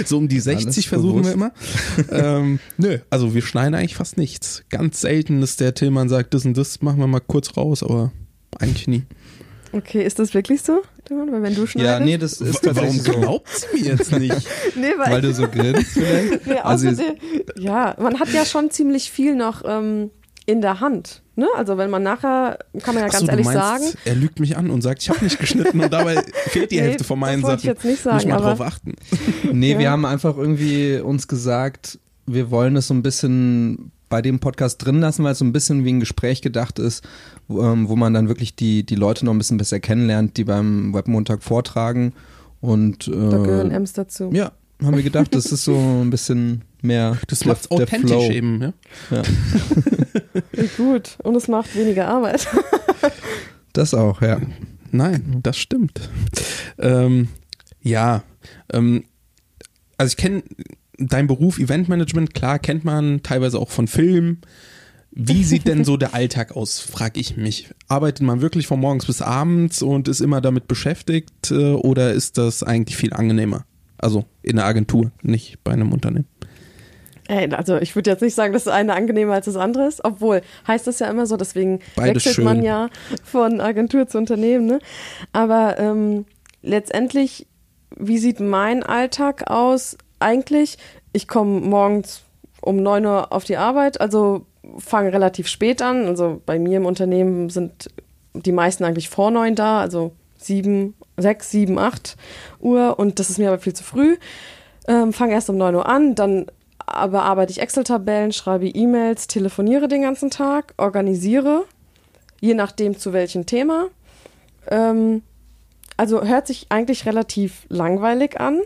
So um die 60 Alles versuchen wir immer. bewusst. ähm, nö, also wir schneiden eigentlich fast nichts. Ganz selten, dass der Tillmann sagt, das und das machen wir mal kurz raus, aber eigentlich nie. Okay, ist das wirklich so? Timon? Weil wenn du schneidest? Ja, nee, das ist Warum so. glaubt sie mir jetzt nicht? nee, weil, Weil du so grinst vielleicht? nee, Also außerdem, ja, man hat ja schon ziemlich viel noch ähm, in der Hand. Ne? Also wenn man nachher, kann man ja Ach ganz so, du ehrlich meinst, sagen, Er lügt mich an und sagt, ich habe nicht geschnitten und dabei fehlt die Nee, Hälfte von meinen Sachen. ich jetzt nicht Muss ich sagen, mal aber- drauf achten. Nee, Ja. wir haben einfach irgendwie uns gesagt, wir wollen es so ein bisschen bei dem Podcast drin lassen, weil es so ein bisschen wie ein Gespräch gedacht ist, wo, ähm, wo man dann wirklich die, die Leute noch ein bisschen besser kennenlernt, die beim Webmontag vortragen. Und da gehören äh, M's dazu. ja, haben wir gedacht, das ist so ein bisschen mehr Das macht's der authentisch Flow. eben. Ja? Ja, Gut. Und es macht weniger Arbeit. das auch, ja. Nein, das stimmt. Ähm, ja, ähm, also ich kenne deinen Beruf Eventmanagement, klar, kennt man teilweise auch von Filmen. Wie sieht denn so der Alltag aus, frage ich mich. Arbeitet man wirklich von morgens bis abends und ist immer damit beschäftigt äh, oder ist das eigentlich viel angenehmer? Also in der Agentur, nicht bei einem Unternehmen. Ey, also ich würde jetzt nicht sagen, dass das eine angenehmer als das andere ist, obwohl heißt das ja immer so, deswegen Beides wechselt schön. man ja von Agentur zu Unternehmen. Ne? Aber ähm, letztendlich, wie sieht mein Alltag aus? Eigentlich, ich komme morgens um 9 Uhr auf die Arbeit, also fange relativ spät an. Also bei mir im Unternehmen sind die meisten eigentlich vor 9 da, also 7, 6, 7, 8 Uhr und das ist mir aber viel zu früh. Ähm, fange erst um 9 Uhr an, dann bearbeite ich Excel-Tabellen, schreibe E-Mails, telefoniere den ganzen Tag, organisiere, je nachdem zu welchem Thema. Ähm, also hört sich eigentlich relativ langweilig an.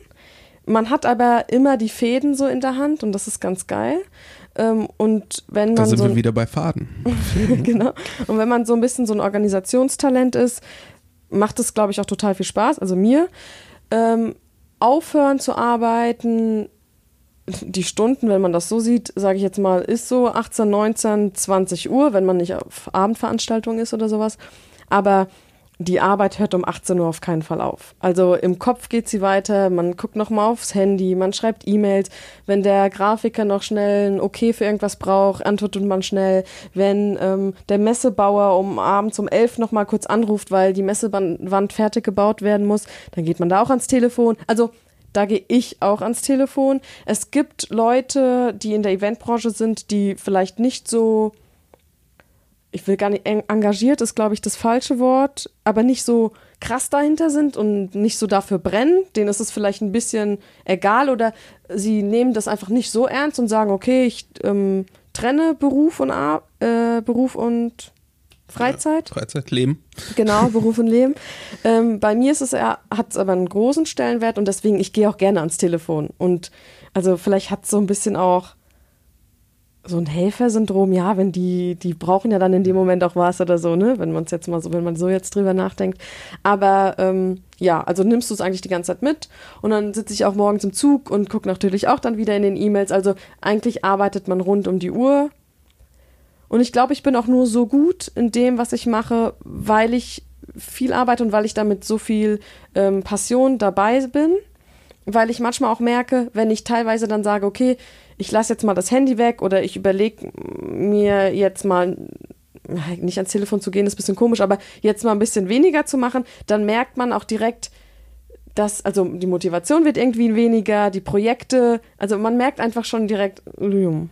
Man hat aber immer die Fäden so in der Hand und das ist ganz geil. Ähm, und wenn Da man sind so wir wieder bei Faden. genau. Und wenn man so ein bisschen so ein Organisationstalent ist, macht es, glaube ich, auch total viel Spaß. Also mir. Ähm, aufhören zu arbeiten, die Stunden, wenn man das so sieht, sage ich jetzt mal, ist so 18, 19, 20 Uhr, wenn man nicht auf Abendveranstaltung ist oder sowas. Aber die Arbeit hört um 18 Uhr auf keinen Fall auf. Also im Kopf geht sie weiter, man guckt nochmal aufs Handy, man schreibt E-Mails. Wenn der Grafiker noch schnell ein Okay für irgendwas braucht, antwortet man schnell. Wenn ähm, der Messebauer um abends um 11 nochmal kurz anruft, weil die Messewand fertig gebaut werden muss, dann geht man da auch ans Telefon. Also da gehe ich auch ans Telefon. Es gibt Leute, die in der Eventbranche sind, die vielleicht nicht so ich will gar nicht, eng- engagiert ist, glaube ich, das falsche Wort, aber nicht so krass dahinter sind und nicht so dafür brennen, denen ist es vielleicht ein bisschen egal oder sie nehmen das einfach nicht so ernst und sagen, okay, ich ähm, trenne Beruf und, äh, Beruf und Freizeit. Freizeitleben. Genau, Beruf und Leben. Ähm, bei mir ist es eher, hat es aber einen großen Stellenwert und deswegen, ich gehe auch gerne ans Telefon. Und also vielleicht hat es so ein bisschen auch so ein Helfersyndrom, ja, wenn die, die brauchen ja dann in dem Moment auch was oder so, ne? Wenn man es jetzt mal so, wenn man so jetzt drüber nachdenkt. Aber ähm, ja, also nimmst du es eigentlich die ganze Zeit mit und dann sitze ich auch morgens im Zug und gucke natürlich auch dann wieder in den E-Mails. Also eigentlich arbeitet man rund um die Uhr. Und ich glaube, ich bin auch nur so gut in dem, was ich mache, weil ich viel arbeite und weil ich damit so viel ähm, Passion dabei bin. Weil ich manchmal auch merke, wenn ich teilweise dann sage, okay, ich lasse jetzt mal das Handy weg oder ich überlege mir jetzt mal nicht ans Telefon zu gehen, ist ein bisschen komisch, aber jetzt mal ein bisschen weniger zu machen, dann merkt man auch direkt, das, also die Motivation wird irgendwie weniger, die Projekte, also man merkt einfach schon direkt,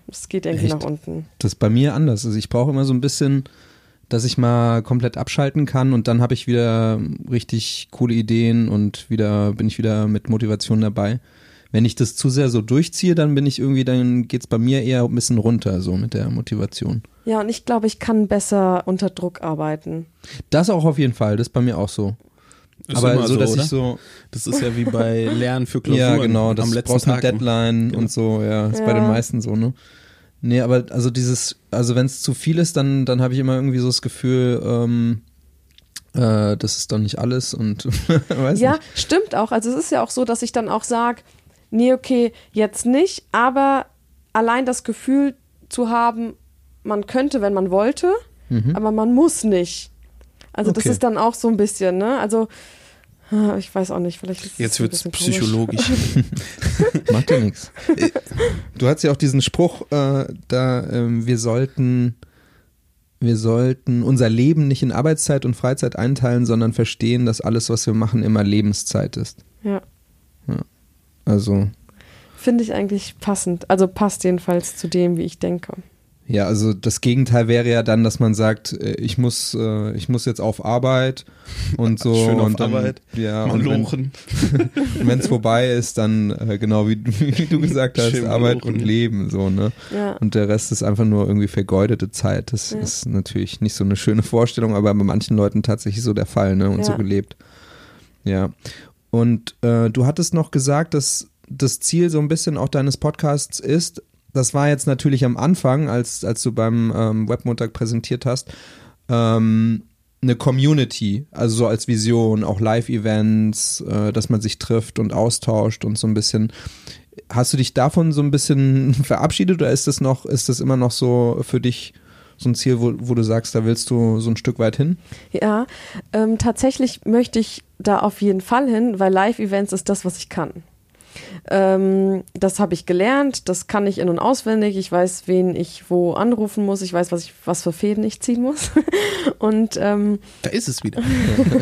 es geht irgendwie Echt? nach unten. Das ist bei mir anders. Also ich brauche immer so ein bisschen, dass ich mal komplett abschalten kann und dann habe ich wieder richtig coole Ideen und wieder bin ich wieder mit Motivation dabei. Wenn ich das zu sehr so durchziehe, dann bin ich irgendwie, dann geht's bei mir eher ein bisschen runter, so mit der Motivation. Ja, und ich glaube, ich kann besser unter Druck arbeiten. Das auch auf jeden Fall, das ist bei mir auch so. Ist Aber immer so, dass oder? ich so, Das ist ja wie bei Lernen für Klausuren ja genau, das am letzten brauchst eine Tag. Deadline Genau. und so, ja, ist bei Ja. den meisten so, ne? Nee, aber also dieses, also wenn es zu viel ist, dann, dann habe ich immer irgendwie so das Gefühl, ähm, äh, das ist doch nicht alles und weiß Ja, nicht. stimmt auch. Also es ist ja auch so, dass ich dann auch sage, nee, okay, jetzt nicht, aber allein das Gefühl zu haben, man könnte, wenn man wollte, aber man muss nicht. Also das Okay. ist dann auch so ein bisschen, ne? Also ah, ich weiß auch nicht, vielleicht ist es Jetzt bisschen komisch. psychologisch. Macht ja nichts. Du hast ja auch diesen Spruch, äh, da ähm, wir sollten, wir sollten unser Leben nicht in Arbeitszeit und Freizeit einteilen, sondern verstehen, dass alles, was wir machen, immer Lebenszeit ist. Ja, Also finde ich eigentlich passend. Also passt jedenfalls zu dem, wie ich denke. Ja, also das Gegenteil wäre ja dann, dass man sagt, äh, ich muss, äh, ich muss jetzt auf Arbeit und so Schön auf und dann, Arbeit. ja, und wenn Malochen. es vorbei ist, dann äh, genau wie, wie du gesagt hast, Schön Arbeit malochen. und Leben so ne. Ja. Und der Rest ist einfach nur irgendwie vergeudete Zeit. Das Ja. ist natürlich nicht so eine schöne Vorstellung, aber bei manchen Leuten tatsächlich so der Fall, ne? Und Ja. so gelebt. Ja. Und äh, du hattest noch gesagt, dass das Ziel so ein bisschen auch deines Podcasts ist, das war jetzt natürlich am Anfang, als, als du beim ähm, Webmontag präsentiert hast, ähm, eine Community, also so als Vision, auch Live-Events, äh, dass man sich trifft und austauscht und so ein bisschen. Hast du dich davon so ein bisschen verabschiedet oder ist das noch, ist das immer noch so für dich so ein Ziel, wo, wo du sagst, da willst du so ein Stück weit hin? Ja, ähm, tatsächlich möchte ich da auf jeden Fall hin, weil Live-Events ist das, was ich kann. Ähm, das habe ich gelernt, das kann ich in- und auswendig. Ich weiß, wen ich wo anrufen muss. Ich weiß, was, ich, was für Fäden ich ziehen muss. und ähm, Da ist es wieder.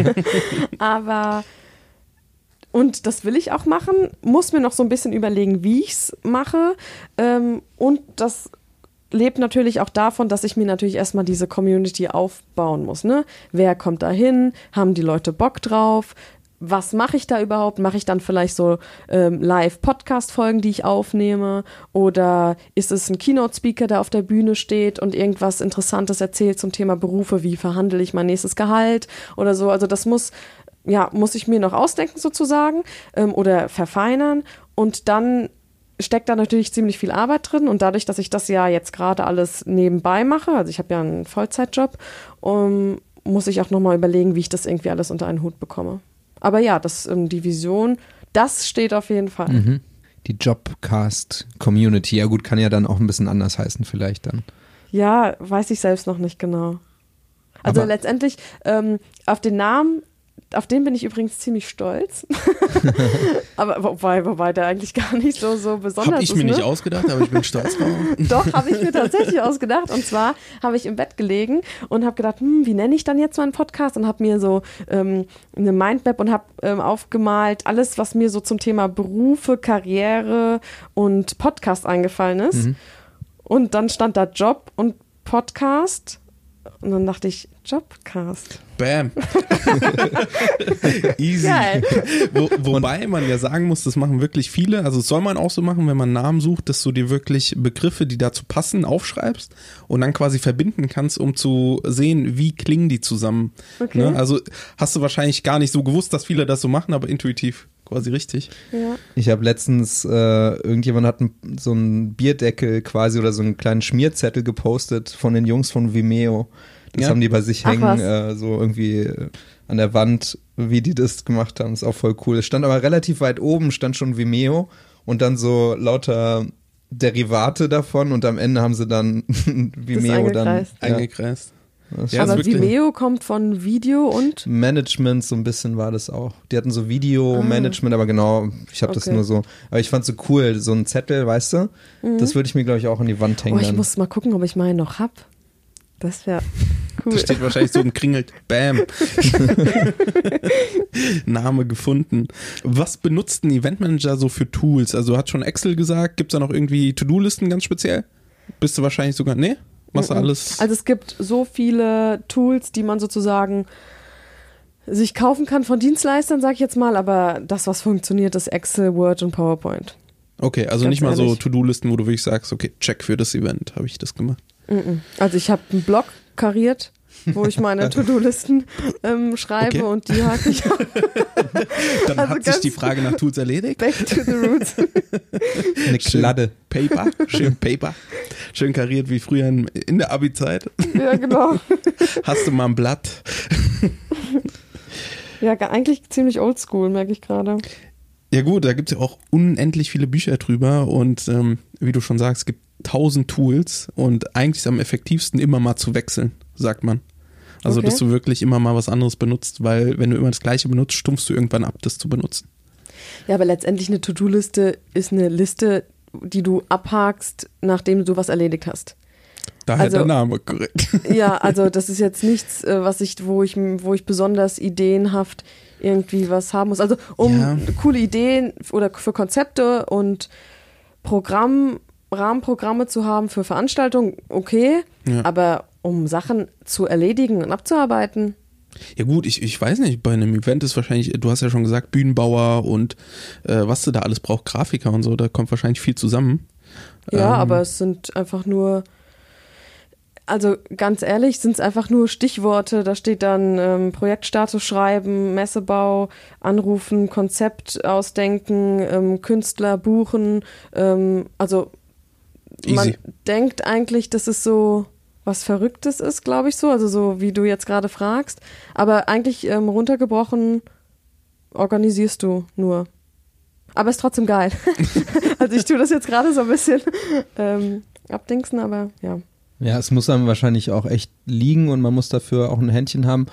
aber und das will ich auch machen, muss mir noch so ein bisschen überlegen, wie ich es mache. Ähm, und das lebt natürlich auch davon, dass ich mir natürlich erstmal diese Community aufbauen muss. Ne? Wer kommt da hin? Haben die Leute Bock drauf? Was mache ich da überhaupt? Mache ich dann vielleicht so ähm, Live-Podcast-Folgen, die ich aufnehme? Oder ist es ein Keynote-Speaker, der auf der Bühne steht und irgendwas Interessantes erzählt zum Thema Berufe? Wie verhandle ich mein nächstes Gehalt? Oder so. Also das muss ja, muss ich mir noch ausdenken sozusagen ähm, oder verfeinern und dann steckt da natürlich ziemlich viel Arbeit drin und dadurch, dass ich das ja jetzt gerade alles nebenbei mache, also ich habe ja einen Vollzeitjob, um, muss ich auch nochmal überlegen, wie ich das irgendwie alles unter einen Hut bekomme. Aber ja, das, ähm, die Vision, das steht auf jeden Fall. Die Jobcast Community, ja gut, kann ja dann auch ein bisschen anders heißen vielleicht dann. Ja, weiß ich selbst noch nicht genau. Also Aber- letztendlich ähm, auf den Namen, auf den bin ich übrigens ziemlich stolz. aber wobei, wobei der eigentlich gar nicht so, so besonders Habe ich ist. mir ne? nicht ausgedacht, aber ich bin stolz drauf. Doch, habe ich mir tatsächlich ausgedacht. Und zwar habe ich im Bett gelegen und habe gedacht, hm, wie nenne ich dann jetzt meinen Podcast? Und habe mir so ähm, eine Mindmap und habe ähm, aufgemalt, alles, was mir so zum Thema Berufe, Karriere und Podcast eingefallen ist. Und dann stand da Job und Podcast. Und dann dachte ich, Jobcast. Bam. Easy. Geil. Wo, wobei man ja sagen muss, das machen wirklich viele. Also das soll man auch so machen, wenn man einen Namen sucht, dass du dir wirklich Begriffe, die dazu passen, aufschreibst und dann quasi verbinden kannst, um zu sehen, wie klingen die zusammen. Okay. Ne? Also hast du wahrscheinlich gar nicht so gewusst, dass viele das so machen, aber intuitiv quasi richtig. Ja. Ich habe letztens, äh, irgendjemand hat so einen Bierdeckel quasi oder so einen kleinen Schmierzettel gepostet von den Jungs von Vimeo. Das Ja. haben die bei sich Ach, hängen, äh, so irgendwie äh, an der Wand, wie die das gemacht haben. Ist auch voll cool. Es stand aber relativ weit oben, stand schon Vimeo und dann so lauter Derivate davon und am Ende haben sie dann Vimeo dann. eingekreist. Ja, Eingekreist. Das Ja, Aber Vimeo kommt von Video und Management, so ein bisschen war das auch. Die hatten so Video-Management, aber genau, ich habe das Ah. Okay. nur so. Aber ich fand so cool, so ein Zettel, weißt du? Das würde ich mir, glaube ich, auch an die Wand hängen. Oh, ich dann. muss mal gucken, ob ich meinen noch hab. Das wäre Cool. Da steht wahrscheinlich so ein Kringelt. Bam. Name gefunden. Was benutzt ein Eventmanager so für Tools? Also hat schon Excel gesagt. Gibt es da noch irgendwie To-Do-Listen ganz speziell? Bist du wahrscheinlich sogar. Nee? Machst du alles? Also es gibt so viele Tools, die man sozusagen sich kaufen kann von Dienstleistern, sag ich jetzt mal, aber das, was funktioniert, ist Excel, Word und PowerPoint. Okay, also Ganz nicht mal so ehrlich. To-Do-Listen, wo du wirklich sagst, okay, check für das Event, habe ich das gemacht. Also ich habe einen Blog kariert, wo ich meine To-Do-Listen ähm, schreibe Okay. und die hake ich auch Dann Also hat sich die Frage nach Tools erledigt. back to the roots. Eine Kladde. Paper, schön Paper. Schön kariert wie früher in, in der Abi-Zeit. ja, genau. Hast du mal ein Blatt? Ja, eigentlich ziemlich oldschool, merke ich gerade. Ja gut, da gibt es ja auch unendlich viele Bücher drüber und ähm, wie du schon sagst, es gibt tausend Tools und eigentlich ist am effektivsten immer mal zu wechseln, sagt man. Also, Okay. dass du wirklich immer mal was anderes benutzt, weil wenn du immer das gleiche benutzt, stumpfst du irgendwann ab, das zu benutzen. Ja, aber letztendlich eine To-Do-Liste ist eine Liste, die du abhakst, nachdem du was erledigt hast. Daher Also- der Name, korrekt. Ja, also das ist jetzt nichts, äh, was ich, wo ich, wo ich besonders ideenhaft irgendwie was haben muss. Also um Ja. coole Ideen oder für Konzepte und Programm, Rahmenprogramme zu haben für Veranstaltungen, okay, Ja. aber um Sachen zu erledigen und abzuarbeiten, Ja gut, ich, ich weiß nicht, bei einem Event ist wahrscheinlich, du hast ja schon gesagt, Bühnenbauer und äh, was du da alles brauchst, Grafiker und so, da kommt wahrscheinlich viel zusammen. Ja, Ähm, aber es sind einfach nur, also ganz ehrlich, sind es einfach nur Stichworte. Da steht dann ähm, Projektstatus schreiben, Messebau, anrufen, Konzept ausdenken, ähm, Künstler buchen. Ähm, also man Easy. denkt eigentlich, dass es so was Verrücktes ist, glaube ich so. Also so wie du jetzt gerade fragst. Aber eigentlich ähm, runtergebrochen organisierst du nur. Aber ist trotzdem geil. also ich tue das jetzt gerade so ein bisschen ähm, abdingsen, aber ja. Ja, es muss einem wahrscheinlich auch echt liegen und man muss dafür auch ein Händchen haben,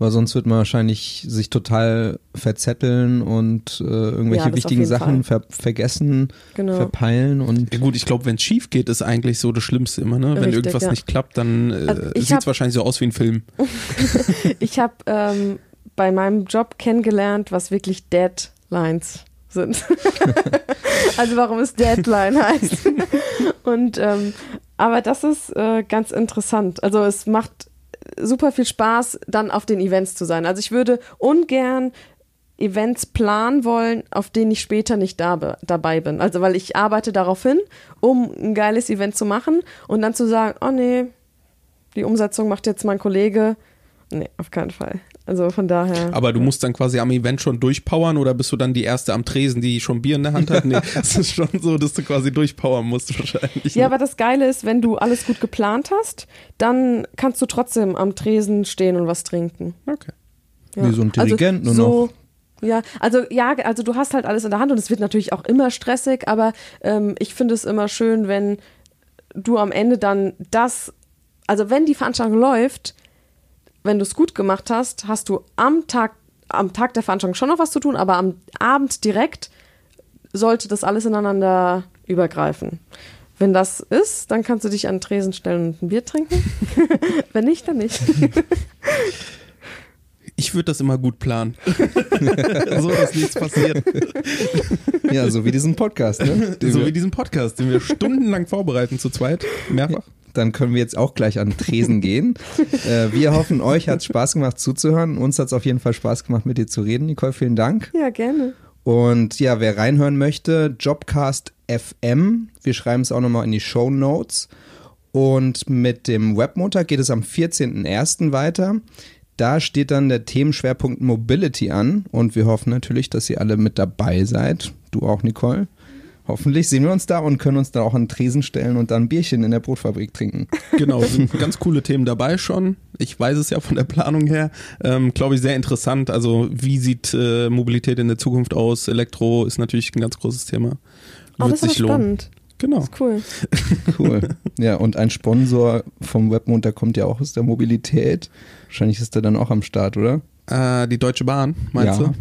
weil sonst wird man wahrscheinlich sich total verzetteln und äh, irgendwelche Ja, wichtigen Sachen ver vergessen, Genau. verpeilen und Ja gut, ich glaube, wenn es schief geht, ist eigentlich so das Schlimmste immer, ne? Wenn Richtig, irgendwas ja. nicht klappt, dann äh, Also sieht es wahrscheinlich so aus wie ein Film. Ich habe ähm, bei meinem Job kennengelernt, was wirklich Deadlines sind. also warum es Deadline heißt. Und ähm, aber das ist äh, ganz interessant. Also es macht super viel Spaß, dann auf den Events zu sein. Also ich würde ungern Events planen wollen, auf denen ich später nicht da, be- dabei bin. Also weil ich arbeite darauf hin, um ein geiles Event zu machen und dann zu sagen, oh nee, die Umsetzung macht jetzt mein Kollege. Nee, auf keinen Fall. Also von daher. Aber du musst dann quasi am Event schon durchpowern oder bist du dann die Erste am Tresen, die schon Bier in der Hand hat? Nee, es ist schon so, dass du quasi durchpowern musst wahrscheinlich. Ja, ne? aber das Geile ist, wenn du alles gut geplant hast, dann kannst du trotzdem am Tresen stehen und was trinken. okay. Ja. Wie so ein Dirigent nur so, noch. Ja, also ja, also du hast halt alles in der Hand und es wird natürlich auch immer stressig, aber ähm, ich finde es immer schön, wenn du am Ende dann das, also wenn die Veranstaltung läuft, wenn du es gut gemacht hast, hast du am Tag, am Tag der Veranstaltung schon noch was zu tun, aber am Abend direkt sollte das alles ineinander übergreifen. Wenn das ist, dann kannst du dich an den Tresen stellen und ein Bier trinken. wenn nicht, dann nicht. Ich würde das immer gut planen. so, dass nichts passiert. ja, so wie diesen Podcast, ne? Den So wir- wie diesen Podcast, den wir stundenlang vorbereiten, zu zweit, mehrfach. Dann können wir jetzt auch gleich an den Tresen gehen. äh, wir hoffen, euch hat es Spaß gemacht zuzuhören. Uns hat es auf jeden Fall Spaß gemacht, mit dir zu reden. Nicole, vielen Dank. ja, gerne. Und ja, wer reinhören möchte, Jobcast FM. Wir schreiben es auch nochmal in die Show Notes. Und mit dem Webmontag geht es am 14.01. weiter. Da steht dann der Themenschwerpunkt Mobility an. Und wir hoffen natürlich, dass ihr alle mit dabei seid. Du auch, Nicole. Hoffentlich sehen wir uns da und können uns da auch an den Tresen stellen und dann ein Bierchen in der Brotfabrik trinken. Genau, sind ganz coole Themen dabei schon. Ich weiß es ja von der Planung her. Ähm, Glaube ich, sehr interessant. Also, wie sieht äh, Mobilität in der Zukunft aus? Elektro ist natürlich ein ganz großes Thema. Oh, Wird das ist sich aber lohnen. spannend. Genau. Das ist cool. Cool. Ja, und ein Sponsor vom Webmontag kommt ja auch aus der Mobilität. Wahrscheinlich ist er dann auch am Start, oder? Äh, die Deutsche Bahn, meinst Ja. du?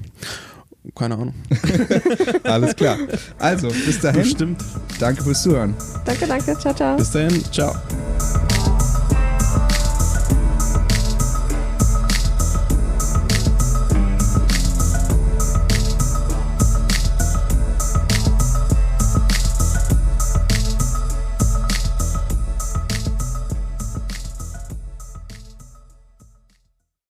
Keine Ahnung. Alles klar. Also, bis dahin. Bestimmt. Danke fürs Zuhören. Danke, danke. Ciao, ciao. Bis dahin. Ciao.